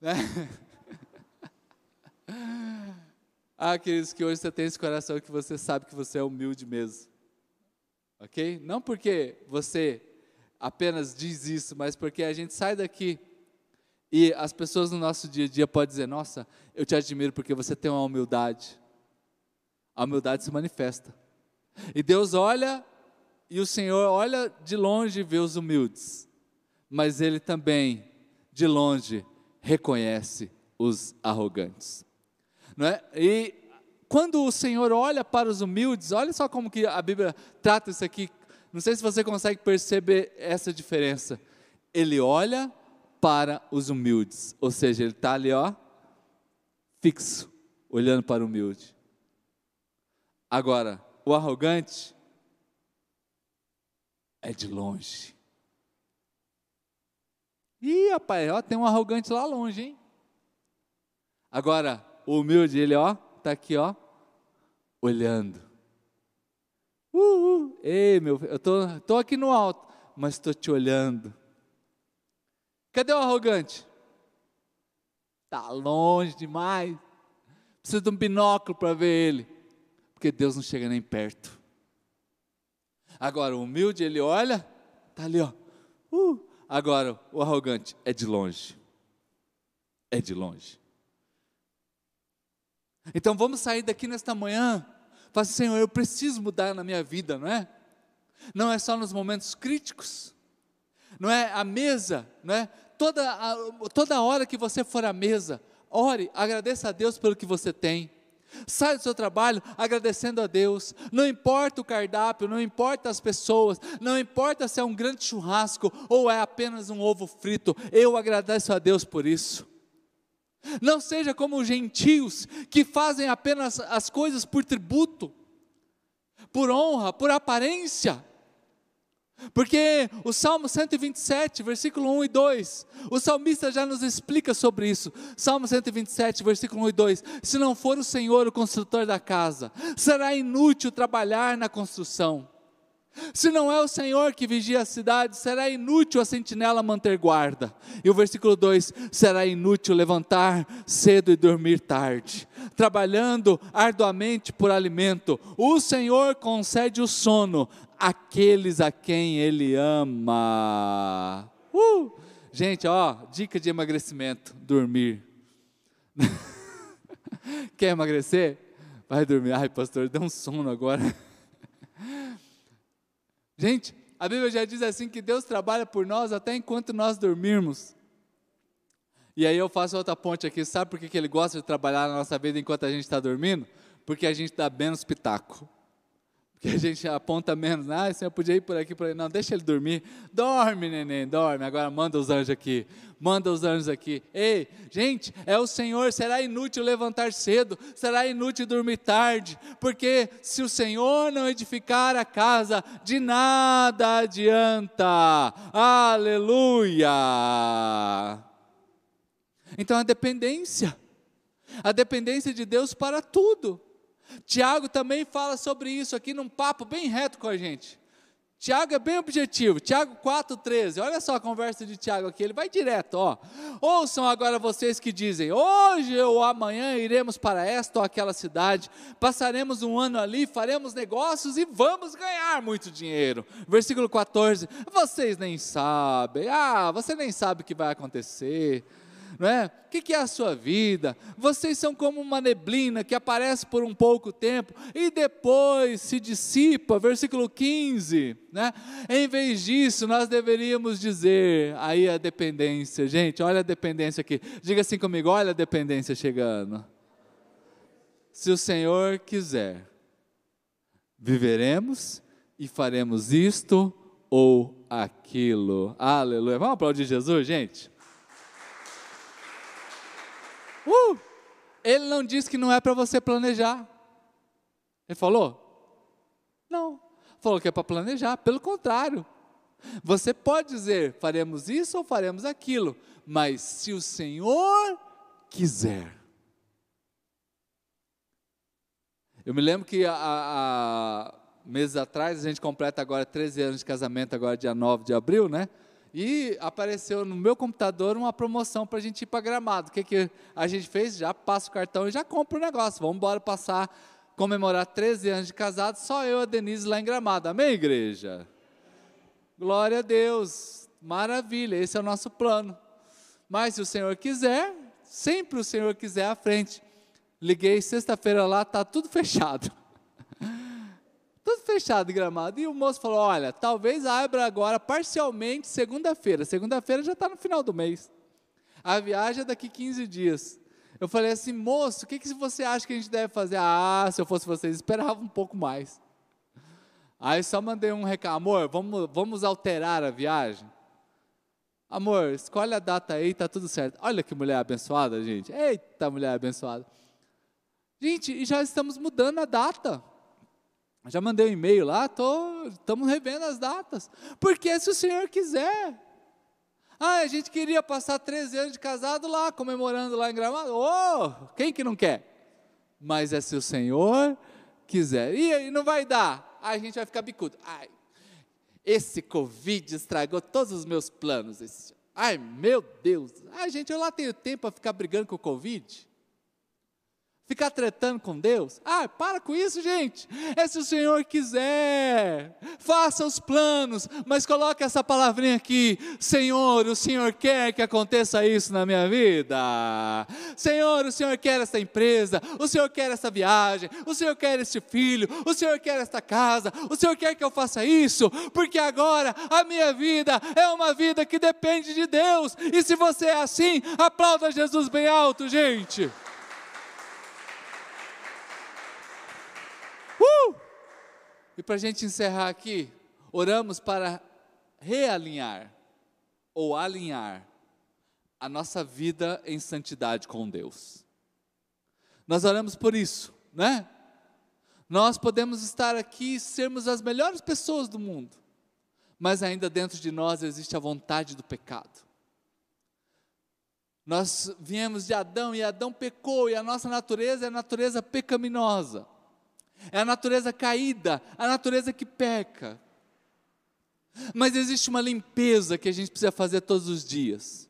[laughs] ah, queridos, que hoje você tem esse coração que você sabe que você é humilde mesmo. Ok? Não porque você apenas diz isso, mas porque a gente sai daqui e as pessoas no nosso dia a dia podem dizer: Nossa, eu te admiro porque você tem uma humildade. A humildade se manifesta. E Deus olha, e o Senhor olha de longe e vê os humildes, mas Ele também, de longe, reconhece os arrogantes. Não é? E quando o Senhor olha para os humildes, olha só como que a Bíblia trata isso aqui não sei se você consegue perceber essa diferença. Ele olha para os humildes, ou seja, ele está ali, ó, fixo, olhando para o humilde. Agora, o arrogante é de longe. Ih, rapaz, ó, tem um arrogante lá longe, hein? Agora, o humilde, ele, ó, está aqui, ó, olhando. Uh, uh, ei, meu, eu tô, tô aqui no alto, mas estou te olhando. Cadê o arrogante? Está longe demais. Precisa de um binóculo para ver ele, porque Deus não chega nem perto. Agora, o humilde, ele olha, está ali, ó. Uh. Agora, o arrogante é de longe. É de longe. Então vamos sair daqui nesta manhã Fala assim, Senhor, eu preciso mudar na minha vida, não é? Não é só nos momentos críticos, não é a mesa, não é? Toda, a, toda hora que você for à mesa, ore, agradeça a Deus pelo que você tem. Sai do seu trabalho agradecendo a Deus. Não importa o cardápio, não importa as pessoas, não importa se é um grande churrasco ou é apenas um ovo frito. Eu agradeço a Deus por isso. Não seja como os gentios que fazem apenas as coisas por tributo, por honra, por aparência. Porque o Salmo 127, versículo 1 e 2, o salmista já nos explica sobre isso. Salmo 127, versículo 1 e 2: Se não for o Senhor o construtor da casa, será inútil trabalhar na construção. Se não é o Senhor que vigia a cidade, será inútil a sentinela manter guarda. E o versículo 2: será inútil levantar cedo e dormir tarde, trabalhando arduamente por alimento. O Senhor concede o sono àqueles a quem Ele ama. Uh! Gente, ó, dica de emagrecimento: dormir. [laughs] Quer emagrecer? Vai dormir. Ai, pastor, deu um sono agora. [laughs] Gente, a Bíblia já diz assim que Deus trabalha por nós até enquanto nós dormirmos. E aí eu faço outra ponte aqui, sabe por que, ele gosta de trabalhar na nossa vida enquanto a gente está dormindo? Porque a gente dá menos pitaco. Porque a gente aponta menos, ah, Senhor, podia ir por aqui, por aí. Não, deixa ele dormir. Dorme, neném, dorme. Agora manda os anjos aqui. Manda os anjos aqui. Ei, gente, é o Senhor. Será inútil levantar cedo, será inútil dormir tarde, porque se o Senhor não edificar a casa, de nada adianta. Aleluia. Então a dependência, a dependência de Deus para tudo. Tiago também fala sobre isso aqui num papo bem reto com a gente. Tiago é bem objetivo, Tiago 4,13, olha só a conversa de Tiago aqui, ele vai direto, ó. Ouçam agora vocês que dizem, hoje ou amanhã iremos para esta ou aquela cidade, passaremos um ano ali, faremos negócios e vamos ganhar muito dinheiro. Versículo 14, vocês nem sabem, ah, você nem sabe o que vai acontecer não é? O que é a sua vida? Vocês são como uma neblina que aparece por um pouco tempo e depois se dissipa, versículo 15, né? Em vez disso, nós deveríamos dizer, aí a dependência, gente, olha a dependência aqui, diga assim comigo, olha a dependência chegando. Se o Senhor quiser, viveremos e faremos isto ou aquilo. Aleluia. Vamos aplaudir Jesus, gente? Uh! Ele não disse que não é para você planejar. Ele falou? Não. Falou que é para planejar. Pelo contrário. Você pode dizer, faremos isso ou faremos aquilo, mas se o Senhor quiser. Eu me lembro que há, meses atrás, a gente completa agora 13 anos de casamento, agora dia 9 de abril, né? E apareceu no meu computador uma promoção para a gente ir para Gramado. O que, que a gente fez? Já passa o cartão e já compra o negócio. Vamos embora passar, comemorar 13 anos de casado, só eu e a Denise lá em Gramado. Amém, igreja? Glória a Deus. Maravilha, esse é o nosso plano. Mas se o Senhor quiser, sempre o Senhor quiser à frente. Liguei sexta-feira lá, está tudo [laughs] fechado tudo fechado gramado. E o moço falou: olha, talvez abra agora parcialmente segunda-feira. Segunda-feira já está no final do mês. A viagem é daqui 15 dias. Eu falei assim, moço, o que, que você acha que a gente deve fazer? Ah, se eu fosse vocês, esperava um pouco mais. Aí só mandei um recado, amor, vamos, vamos alterar a viagem? Amor, escolhe a data aí, tá tudo certo. Olha que mulher abençoada, gente. Eita, mulher abençoada. Gente, e já estamos mudando a data. Já mandei um e-mail lá, estamos revendo as datas. Porque se o Senhor quiser. Ah, a gente queria passar 13 anos de casado lá, comemorando lá em Gramado. Oh, quem que não quer? Mas é se o Senhor quiser. E aí, não vai dar? Aí a gente vai ficar bicudo. Ai, esse Covid estragou todos os meus planos. Ai, meu Deus. Ai, gente, eu lá tenho tempo para ficar brigando com o Covid. Ficar tretando com Deus? Ah, para com isso, gente. É se o Senhor quiser. Faça os planos, mas coloque essa palavrinha aqui. Senhor, o Senhor quer que aconteça isso na minha vida. Senhor, o Senhor quer essa empresa. O Senhor quer essa viagem. O Senhor quer este filho. O Senhor quer esta casa. O Senhor quer que eu faça isso. Porque agora a minha vida é uma vida que depende de Deus. E se você é assim, aplauda Jesus bem alto, gente. E para a gente encerrar aqui, oramos para realinhar ou alinhar a nossa vida em santidade com Deus. Nós oramos por isso, né? Nós podemos estar aqui e sermos as melhores pessoas do mundo, mas ainda dentro de nós existe a vontade do pecado. Nós viemos de Adão e Adão pecou, e a nossa natureza é a natureza pecaminosa, é a natureza caída, a natureza que peca. Mas existe uma limpeza que a gente precisa fazer todos os dias,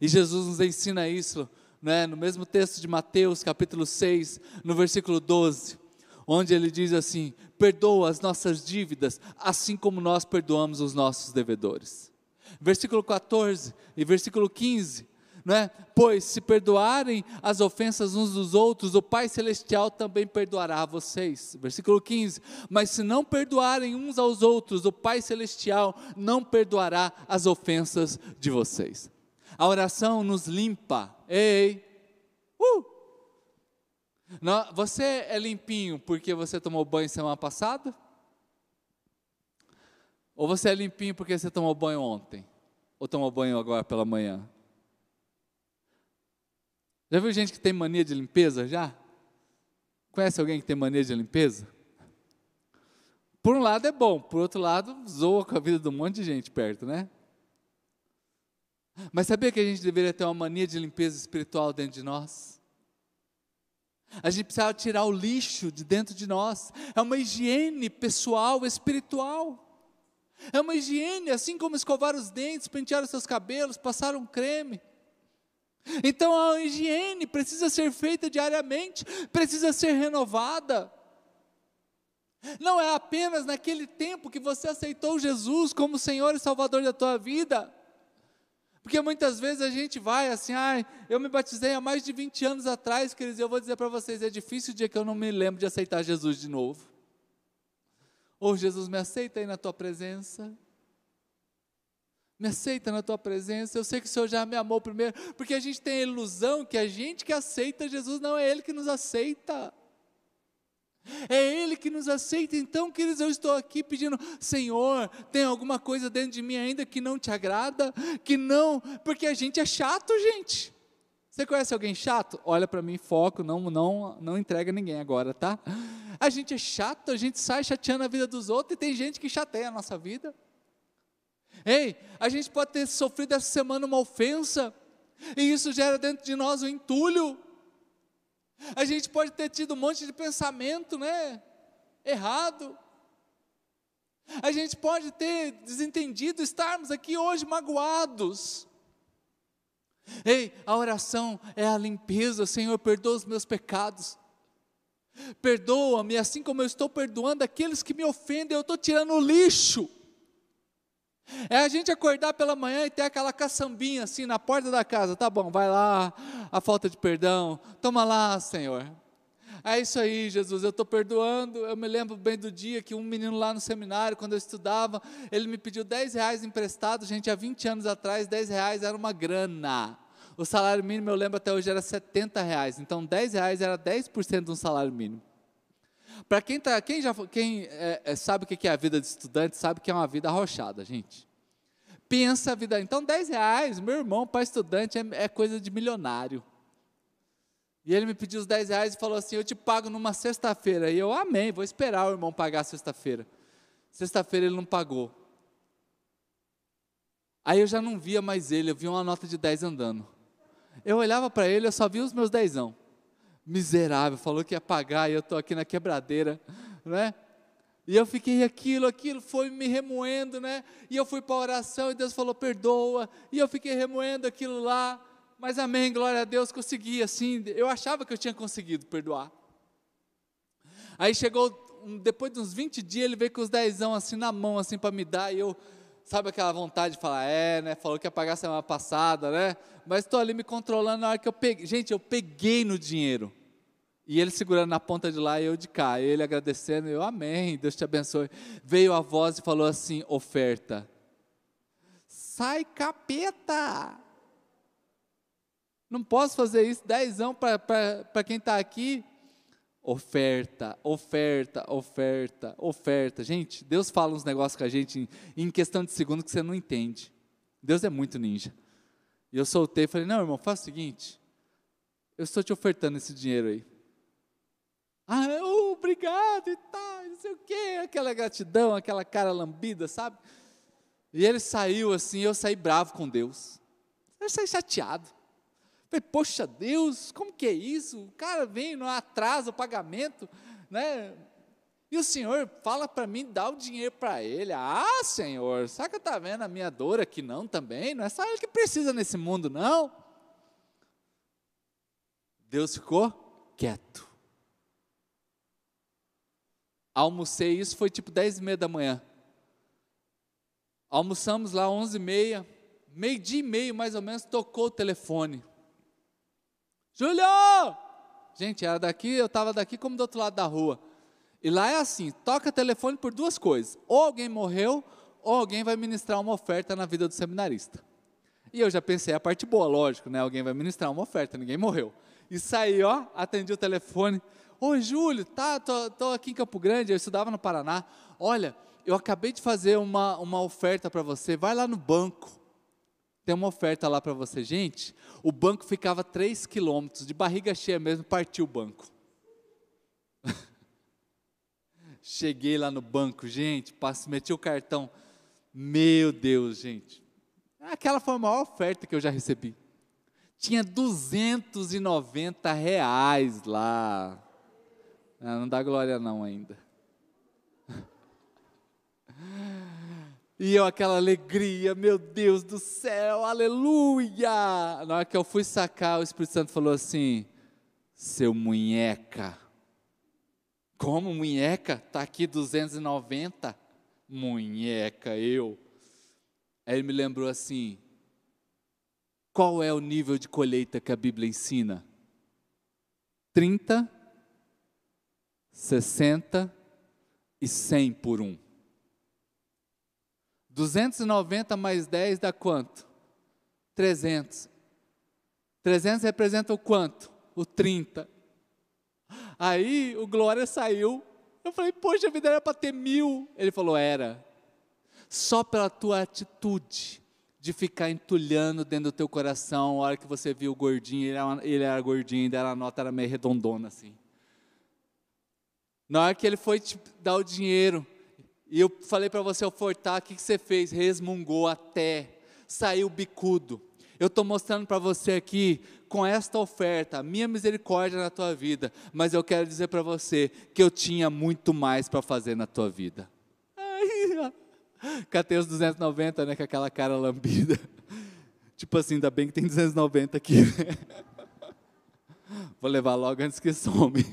e Jesus nos ensina isso né, no mesmo texto de Mateus, capítulo 6, no versículo 12, onde ele diz assim: Perdoa as nossas dívidas, assim como nós perdoamos os nossos devedores. Versículo 14 e versículo 15 né? Pois se perdoarem as ofensas uns dos outros, o Pai Celestial também perdoará a vocês. Versículo 15: Mas se não perdoarem uns aos outros, o Pai Celestial não perdoará as ofensas de vocês. A oração nos limpa. Ei! Uh! Você é limpinho porque você tomou banho semana passada? Ou você é limpinho porque você tomou banho ontem? Ou tomou banho agora pela manhã? Já viu gente que tem mania de limpeza já? Conhece alguém que tem mania de limpeza? Por um lado é bom, por outro lado, zoa com a vida de um monte de gente perto, né? Mas sabia que a gente deveria ter uma mania de limpeza espiritual dentro de nós? A gente precisa tirar o lixo de dentro de nós. É uma higiene pessoal, espiritual. É uma higiene, assim como escovar os dentes, pentear os seus cabelos, passar um creme. Então a higiene precisa ser feita diariamente, precisa ser renovada. Não é apenas naquele tempo que você aceitou Jesus como Senhor e Salvador da tua vida. Porque muitas vezes a gente vai assim, ah, eu me batizei há mais de 20 anos atrás, queridos, eu vou dizer para vocês, é difícil o dia que eu não me lembro de aceitar Jesus de novo. Ou Jesus me aceita aí na tua presença me aceita na tua presença. Eu sei que o Senhor já me amou primeiro, porque a gente tem a ilusão que a gente que aceita Jesus não é Ele que nos aceita. É Ele que nos aceita. Então, queridos, eu estou aqui pedindo, Senhor, tem alguma coisa dentro de mim ainda que não te agrada? Que não, porque a gente é chato, gente. Você conhece alguém chato? Olha para mim, foco, não, não, não entrega ninguém agora, tá? A gente é chato, a gente sai chateando a vida dos outros e tem gente que chateia a nossa vida. Ei, a gente pode ter sofrido essa semana uma ofensa, e isso gera dentro de nós um entulho. A gente pode ter tido um monte de pensamento, né? Errado. A gente pode ter desentendido, estarmos aqui hoje magoados. Ei, a oração é a limpeza, Senhor, perdoa os meus pecados. Perdoa-me, assim como eu estou perdoando aqueles que me ofendem, eu estou tirando o lixo. É a gente acordar pela manhã e ter aquela caçambinha assim na porta da casa, tá bom, vai lá, a falta de perdão, toma lá, Senhor. É isso aí, Jesus, eu estou perdoando. Eu me lembro bem do dia que um menino lá no seminário, quando eu estudava, ele me pediu 10 reais emprestado, gente, há 20 anos atrás, 10 reais era uma grana. O salário mínimo, eu lembro até hoje, era 70 reais. Então, 10 reais era 10% de um salário mínimo. Para quem, tá, quem, já, quem é, é, sabe o que é a vida de estudante, sabe que é uma vida arrochada, gente. Pensa a vida. Então, 10 reais, meu irmão, para estudante, é, é, coisa de milionário. E ele me pediu os 10 reais e falou assim: Eu te pago numa sexta-feira. E eu amei, vou esperar o irmão pagar sexta-feira. Sexta-feira ele não pagou. Aí eu já não via mais ele, eu via uma nota de 10 andando. Eu olhava para ele, eu só via os meus dezão miserável, falou que ia pagar e eu estou aqui na quebradeira, né? E eu fiquei aquilo, aquilo foi me remoendo, né? E eu fui para a oração e Deus falou, perdoa. E eu fiquei remoendo aquilo lá. Mas amém, glória a Deus, consegui assim. Eu achava que eu tinha conseguido perdoar. Aí chegou, depois de uns 20 dias, ele veio com os dezão assim na mão, assim para me dar. E eu, sabe aquela vontade de falar, é, né? Falou que ia pagar semana passada, né? Mas estou ali me controlando na hora que eu peguei. Gente, eu peguei no dinheiro. E ele segurando na ponta de lá e eu de cá. E ele agradecendo, eu, amém, Deus te abençoe. Veio a voz e falou assim: oferta. Sai capeta! Não posso fazer isso, dezão para quem está aqui. Oferta, oferta, oferta, oferta. Gente, Deus fala uns negócios com a gente em, em questão de segundo que você não entende. Deus é muito ninja. E eu soltei e falei: Não, irmão, faz o seguinte. Eu estou te ofertando esse dinheiro aí. Ah, oh, obrigado e tal, não sei o quê, aquela gratidão, aquela cara lambida, sabe? E ele saiu assim, eu saí bravo com Deus. Eu saí chateado. Falei, poxa Deus, como que é isso? O cara vem, não atrasa o pagamento, né? E o Senhor fala para mim, dá o dinheiro para ele. Ah, Senhor, sabe que está vendo a minha dor aqui não também? Não é só ele que precisa nesse mundo, não. Deus ficou quieto. Almocei, isso foi tipo dez e meia da manhã. Almoçamos lá onze e meia, meio dia e meio mais ou menos, tocou o telefone. Júlio! Gente, era daqui, eu estava daqui como do outro lado da rua. E lá é assim: toca telefone por duas coisas. Ou alguém morreu, ou alguém vai ministrar uma oferta na vida do seminarista. E eu já pensei a parte boa, lógico, né? Alguém vai ministrar uma oferta, ninguém morreu. E saí, ó, atendi o telefone. Oi, Júlio, tá, tô, tô aqui em Campo Grande, eu estudava no Paraná. Olha, eu acabei de fazer uma, uma oferta para você, vai lá no banco. Tem uma oferta lá para você. Gente, o banco ficava 3 quilômetros, de barriga cheia mesmo, partiu o banco. [laughs] Cheguei lá no banco, gente, passe, meti o cartão. Meu Deus, gente. Aquela foi a maior oferta que eu já recebi. Tinha 290 reais lá. Ah, não dá glória não ainda. E eu, aquela alegria, meu Deus do céu, aleluia! Na hora que eu fui sacar, o Espírito Santo falou assim: seu munheca. Como munheca? Está aqui 290. Munheca, eu. Aí ele me lembrou assim: qual é o nível de colheita que a Bíblia ensina? 30, 60 e 100 por um. 290 mais 10 dá quanto? 300. 300 representa o quanto? O 30. Aí o Glória saiu. Eu falei, poxa, a vida era para ter mil. Ele falou, era. Só pela tua atitude de ficar entulhando dentro do teu coração, a hora que você viu o gordinho, ele era, ele era gordinho, e a nota era meio redondona assim. Na hora que ele foi te dar o dinheiro, e eu falei para você ofertar, o que, que você fez? Resmungou até, saiu bicudo. Eu estou mostrando para você aqui, com esta oferta, a minha misericórdia na tua vida, mas eu quero dizer para você que eu tinha muito mais para fazer na tua vida. [laughs] Os 290, né, com aquela cara lambida. [laughs] Tipo assim, ainda bem que tem 290 aqui. [laughs] Vou levar logo antes que some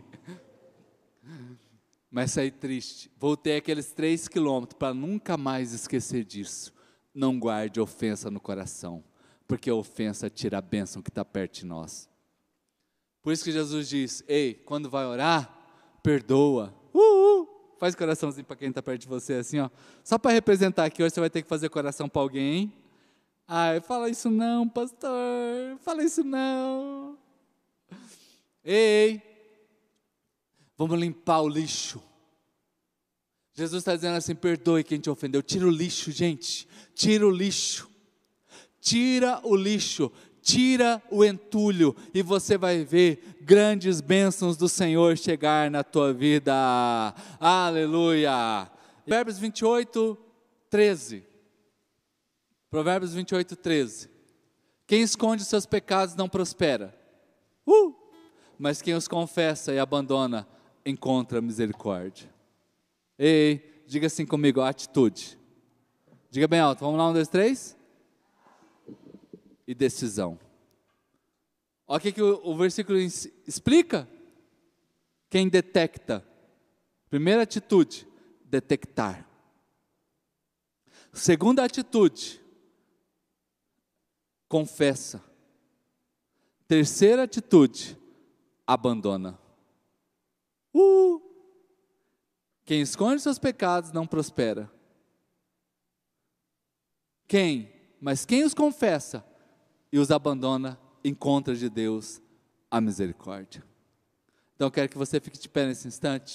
mas saí triste. Voltei aqueles três quilômetros para nunca mais esquecer disso. Não guarde ofensa no coração, porque a ofensa tira a bênção que está perto de nós. Por isso que Jesus diz: Ei, quando vai orar, perdoa. Uhul. Faz coraçãozinho para quem está perto de você, assim, ó. Só para representar que hoje você vai ter que fazer coração para alguém, hein? Ai, fala isso não, pastor. Fala isso não. Ei, Vamos limpar o lixo. Jesus está dizendo assim: perdoe quem te ofendeu. Tira o lixo, gente. Tira o lixo. Tira o lixo. Tira o entulho. E você vai ver grandes bênçãos do Senhor chegar na tua vida. Aleluia. Provérbios 28, 13. Provérbios 28, 13. Quem esconde seus pecados não prospera. Uh! Mas quem os confessa e abandona encontra misericórdia. Ei, diga assim comigo, atitude. Diga bem alto, vamos lá, um, dois, três. E decisão. Olha o que, que o, o versículo explica. Quem detecta. Primeira atitude, detectar. Segunda atitude, confessa. Terceira atitude, abandona. Uh! Quem esconde seus pecados não prospera. Quem? Mas quem os confessa e os abandona, encontra de Deus a misericórdia. Então eu quero que você fique de pé nesse instante.